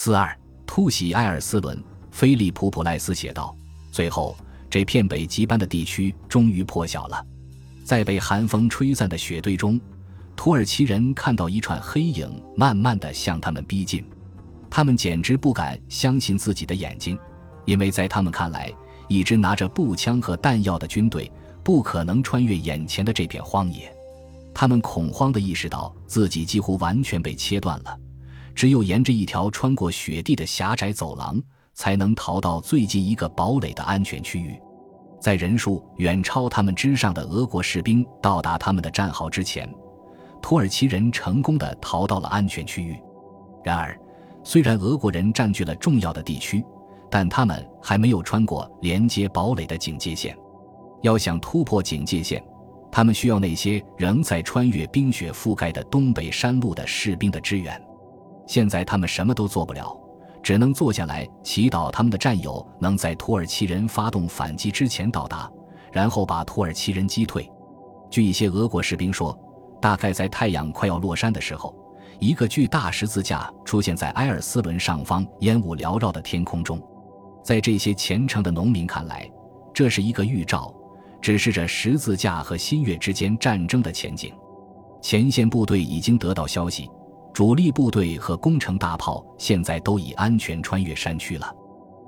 四二突袭埃尔斯伦，菲利普·普赖斯写道：“最后，这片北极般的地区终于破晓了。在被寒风吹散的雪堆中，土耳其人看到一串黑影慢慢的向他们逼近。他们简直不敢相信自己的眼睛，因为在他们看来，一支拿着步枪和弹药的军队不可能穿越眼前的这片荒野。他们恐慌的意识到自己几乎完全被切断了。”只有沿着一条穿过雪地的狭窄走廊，才能逃到最近一个堡垒的安全区域。在人数远超他们之上的俄国士兵到达他们的战壕之前，土耳其人成功的逃到了安全区域。然而，虽然俄国人占据了重要的地区，但他们还没有穿过连接堡垒的警戒线。要想突破警戒线，他们需要那些仍在穿越冰雪覆盖的东北山路的士兵的支援。现在他们什么都做不了，只能坐下来祈祷他们的战友能在土耳其人发动反击之前到达，然后把土耳其人击退。据一些俄国士兵说，大概在太阳快要落山的时候，一个巨大十字架出现在埃尔斯伦上方烟雾缭绕的天空中。在这些虔诚的农民看来，这是一个预兆，指示着十字架和新月之间战争的前景。前线部队已经得到消息。主力部队和工程大炮现在都已安全穿越山区了。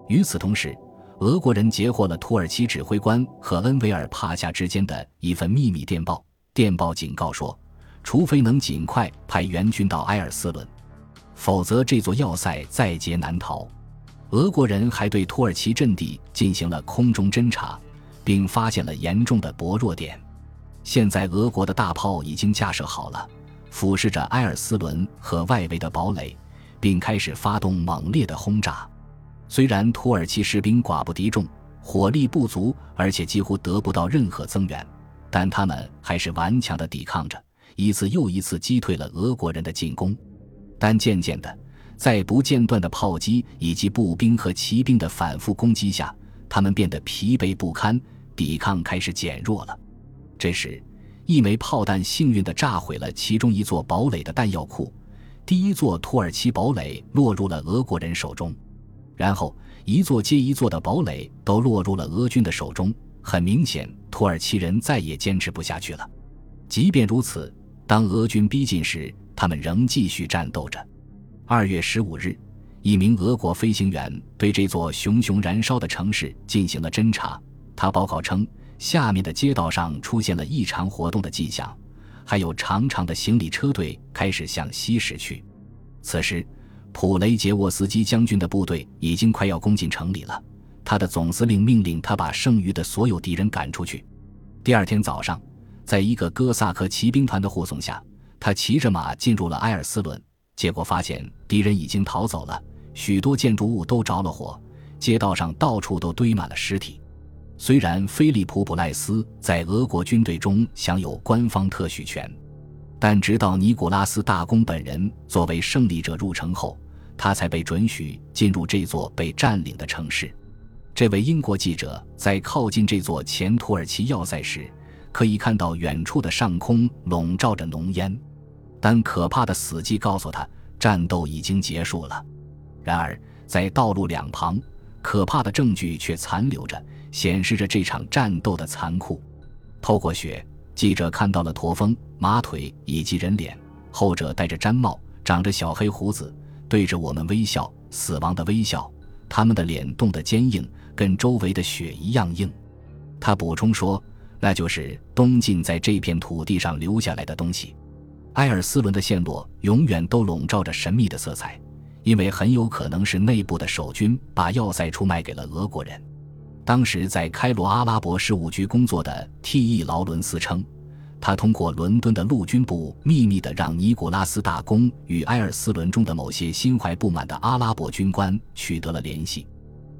与此同时，俄国人截获了土耳其指挥官和恩维尔帕夏之间的一份秘密电报。电报警告说，除非能尽快派援军到埃尔斯伦，否则这座要塞在劫难逃。俄国人还对土耳其阵地进行了空中侦察，并发现了严重的薄弱点。现在，俄国的大炮已经架设好了。俯视着埃尔斯伦和外围的堡垒，并开始发动猛烈的轰炸。虽然土耳其士兵寡不敌众，火力不足，而且几乎得不到任何增援，但他们还是顽强地抵抗着，一次又一次击退了俄国人的进攻。但渐渐的，在不间断的炮击以及步兵和骑兵的反复攻击下，他们变得疲惫不堪，抵抗开始减弱了。这时，一枚炮弹幸运地炸毁了其中一座堡垒的弹药库，第一座土耳其堡垒落入了俄国人手中，然后一座接一座的堡垒都落入了俄军的手中。很明显，土耳其人再也坚持不下去了。即便如此，当俄军逼近时，他们仍继续战斗着。二月十五日，一名俄国飞行员对这座熊熊燃烧的城市进行了侦察，他报告称。下面的街道上出现了异常活动的迹象，还有长长的行李车队开始向西驶去。此时，普雷杰沃斯基将军的部队已经快要攻进城里了。他的总司令命令他把剩余的所有敌人赶出去。第二天早上，在一个哥萨克骑兵团的护送下，他骑着马进入了埃尔斯伦。结果发现敌人已经逃走了，许多建筑物都着了火，街道上到处都堆满了尸体。虽然菲利普·普赖斯在俄国军队中享有官方特许权，但直到尼古拉斯大公本人作为胜利者入城后，他才被准许进入这座被占领的城市。这位英国记者在靠近这座前土耳其要塞时，可以看到远处的上空笼罩着浓烟，但可怕的死寂告诉他，战斗已经结束了。然而，在道路两旁，可怕的证据却残留着。显示着这场战斗的残酷。透过雪，记者看到了驼峰、马腿以及人脸，后者戴着毡帽，长着小黑胡子，对着我们微笑，死亡的微笑。他们的脸冻得坚硬，跟周围的雪一样硬。他补充说：“那就是东晋在这片土地上留下来的东西。”埃尔斯伦的陷落永远都笼罩着神秘的色彩，因为很有可能是内部的守军把要塞出卖给了俄国人。当时在开罗阿拉伯事务局工作的 T.E. 劳伦斯称，他通过伦敦的陆军部秘密地让尼古拉斯大公与埃尔斯伦中的某些心怀不满的阿拉伯军官取得了联系。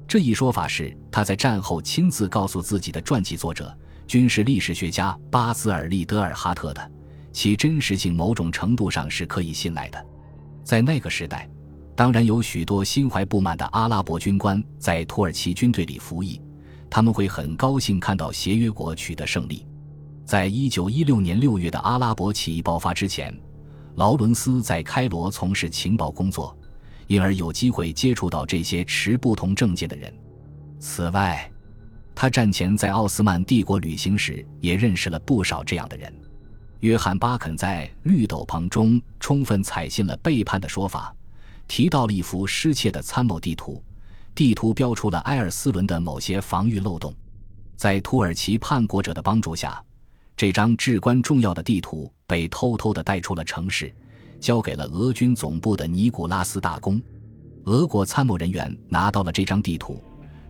这一说法是他在战后亲自告诉自己的传记作者、军事历史学家巴兹尔利德尔哈特的，其真实性某种程度上是可以信赖的。在那个时代，当然有许多心怀不满的阿拉伯军官在土耳其军队里服役。他们会很高兴看到协约国取得胜利。在一九一六年六月的阿拉伯起义爆发之前，劳伦斯在开罗从事情报工作，因而有机会接触到这些持不同政见的人。此外，他战前在奥斯曼帝国旅行时，也认识了不少这样的人。约翰·巴肯在《绿斗篷》中充分采信了背叛的说法，提到了一幅失窃的参谋地图，地图标出了埃尔斯伦的某些防御漏洞。在土耳其叛国者的帮助下，这张至关重要的地图被偷偷地带出了城市，交给了俄军总部的尼古拉斯大公。俄国参谋人员拿到了这张地图。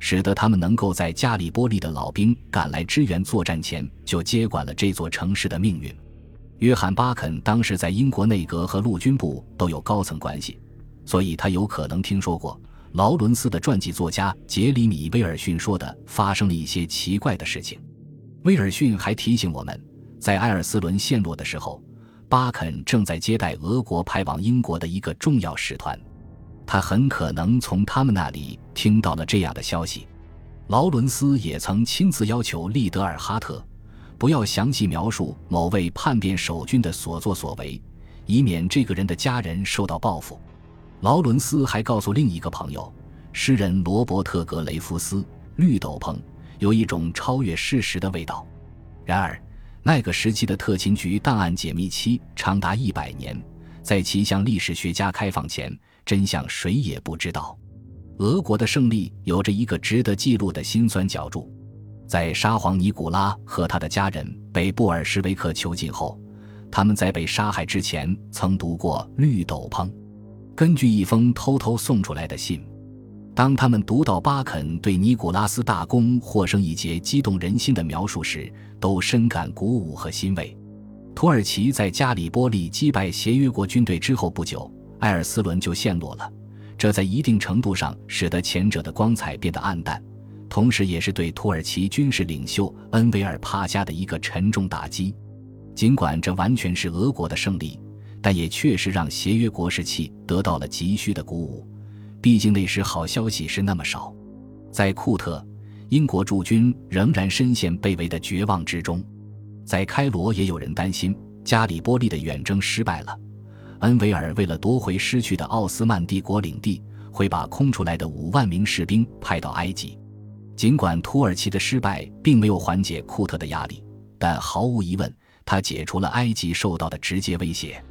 使得他们能够在加里波利的老兵赶来支援作战前就接管了这座城市的命运。约翰·巴肯当时在英国内阁和陆军部都有高层关系，所以他有可能听说过劳伦斯的传记作家杰里米·威尔逊说的发生了一些奇怪的事情。威尔逊还提醒我们，在埃尔斯伦陷落的时候，巴肯正在接待俄国派往英国的一个重要使团。他很可能从他们那里听到了这样的消息。劳伦斯也曾亲自要求利德尔哈特不要详细描述某位叛变守军的所作所为，以免这个人的家人受到报复。劳伦斯还告诉另一个朋友，诗人罗伯特·格雷夫斯，《绿斗篷》有一种超越事实的味道。然而，那个时期的特勤局档案解密期长达一百年，在其向历史学家开放前。真相谁也不知道。俄国的胜利有着一个值得记录的辛酸角注：在沙皇尼古拉和他的家人被布尔什维克囚禁后，他们在被杀害之前曾读过《绿斗篷》。根据一封偷偷送出来的信，当他们读到巴肯对尼古拉斯大公获胜一节激动人心的描述时，都深感鼓舞和欣慰。土耳其在加里波利击败协约国军队之后不久。埃尔斯伦就陷落了，这在一定程度上使得前者的光彩变得暗淡，同时也是对土耳其军事领袖恩维尔帕夏的一个沉重打击。尽管这完全是俄国的胜利，但也确实让协约国士气得到了急需的鼓舞。毕竟那时好消息是那么少。在库特，英国驻军仍然深陷被围的绝望之中；在开罗，也有人担心加里波利的远征失败了。恩维尔为了夺回失去的奥斯曼帝国领地，会把空出来的五万名士兵派到埃及。尽管土耳其的失败并没有缓解库特的压力，但毫无疑问，他解除了埃及受到的直接威胁。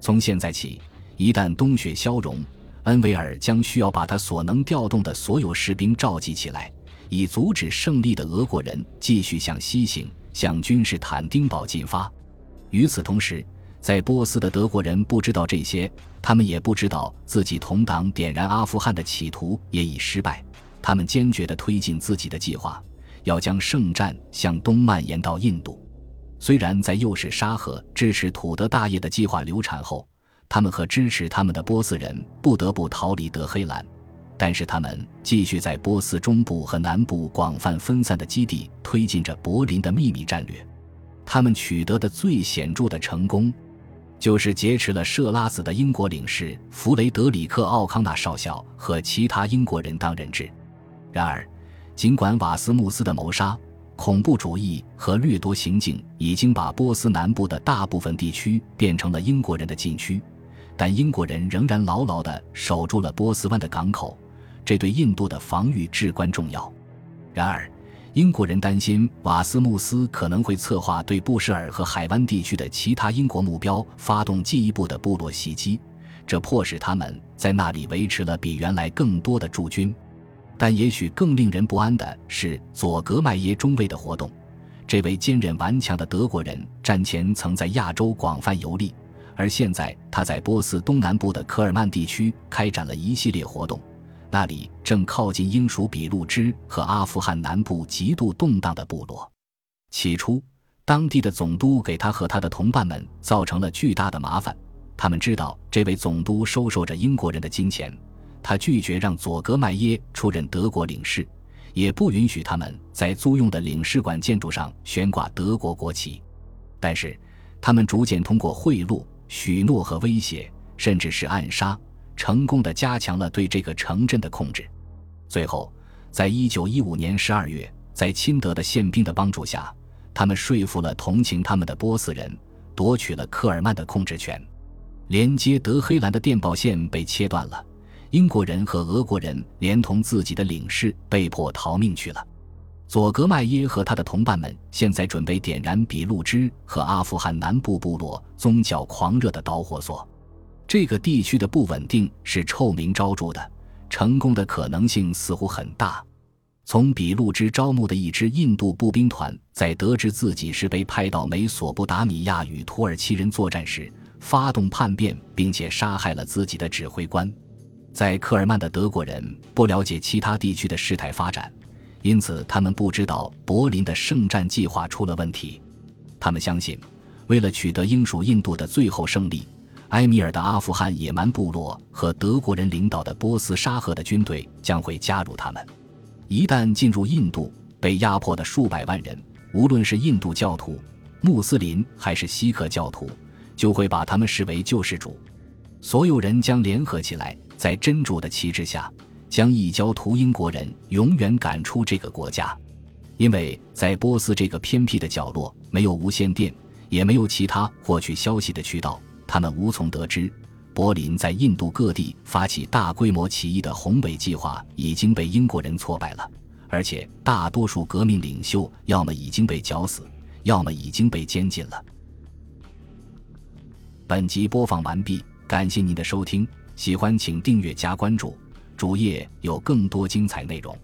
从现在起，一旦冬雪消融，恩维尔将需要把他所能调动的所有士兵召集起来，以阻止胜利的俄国人继续向西行，向君士坦丁堡进发。与此同时，在波斯的德国人不知道这些，他们也不知道自己同党点燃阿富汗的企图也已失败。他们坚决地推进自己的计划，要将圣战向东蔓延到印度。虽然在诱使沙赫支持土德大业的计划流产后，他们和支持他们的波斯人不得不逃离德黑兰，但是他们继续在波斯中部和南部广泛分散的基地推进着柏林的秘密战略。他们取得的最显著的成功。就是劫持了设拉子的英国领事弗雷德里克·奥康纳少校和其他英国人当人质。然而，尽管瓦斯穆斯的谋杀、恐怖主义和掠夺行径已经把波斯南部的大部分地区变成了英国人的禁区，但英国人仍然牢牢地守住了波斯湾的港口，这对印度的防御至关重要。然而，英国人担心瓦斯穆斯可能会策划对布什尔和海湾地区的其他英国目标发动进一步的部落袭击，这迫使他们在那里维持了比原来更多的驻军。但也许更令人不安的是佐格迈耶中尉的活动。这位坚韧顽强的德国人战前曾在亚洲广泛游历，而现在他在波斯东南部的科尔曼地区开展了一系列活动。那里正靠近英属比路支和阿富汗南部极度动荡的部落。起初，当地的总督给他和他的同伴们造成了巨大的麻烦。他们知道这位总督收受着英国人的金钱，他拒绝让佐格迈耶出任德国领事，也不允许他们在租用的领事馆建筑上悬挂德国国旗。但是，他们逐渐通过贿赂、许诺和威胁，甚至是暗杀。成功的加强了对这个城镇的控制，最后，在一九一五年十二月，在亲德的宪兵的帮助下，他们说服了同情他们的波斯人，夺取了科尔曼的控制权。连接德黑兰的电报线被切断了，英国人和俄国人连同自己的领事被迫逃命去了。佐格麦耶和他的同伴们现在准备点燃比路支和阿富汗南部部落宗教狂热的导火索。这个地区的不稳定是臭名昭著的，成功的可能性似乎很大。从比路支招募的一支印度步兵团，在得知自己是被派到美索不达米亚与土耳其人作战时，发动叛变，并且杀害了自己的指挥官。在科尔曼的德国人不了解其他地区的事态发展。因此，他们不知道柏林的圣战计划出了问题。他们相信，为了取得英属印度的最后胜利，埃米尔的阿富汗野蛮部落和德国人领导的波斯沙赫的军队将会加入他们。一旦进入印度，被压迫的数百万人，无论是印度教徒、穆斯林还是锡克教徒，就会把他们视为救世主。所有人将联合起来，在真主的旗帜下。将异教徒英国人永远赶出这个国家，因为在波斯这个偏僻的角落，没有无线电，也没有其他获取消息的渠道，他们无从得知柏林在印度各地发起大规模起义的宏伟计划已经被英国人挫败了，而且大多数革命领袖要么已经被绞死，要么已经被监禁了。本集播放完毕，感谢您的收听，喜欢请订阅加关注。主页有更多精彩内容。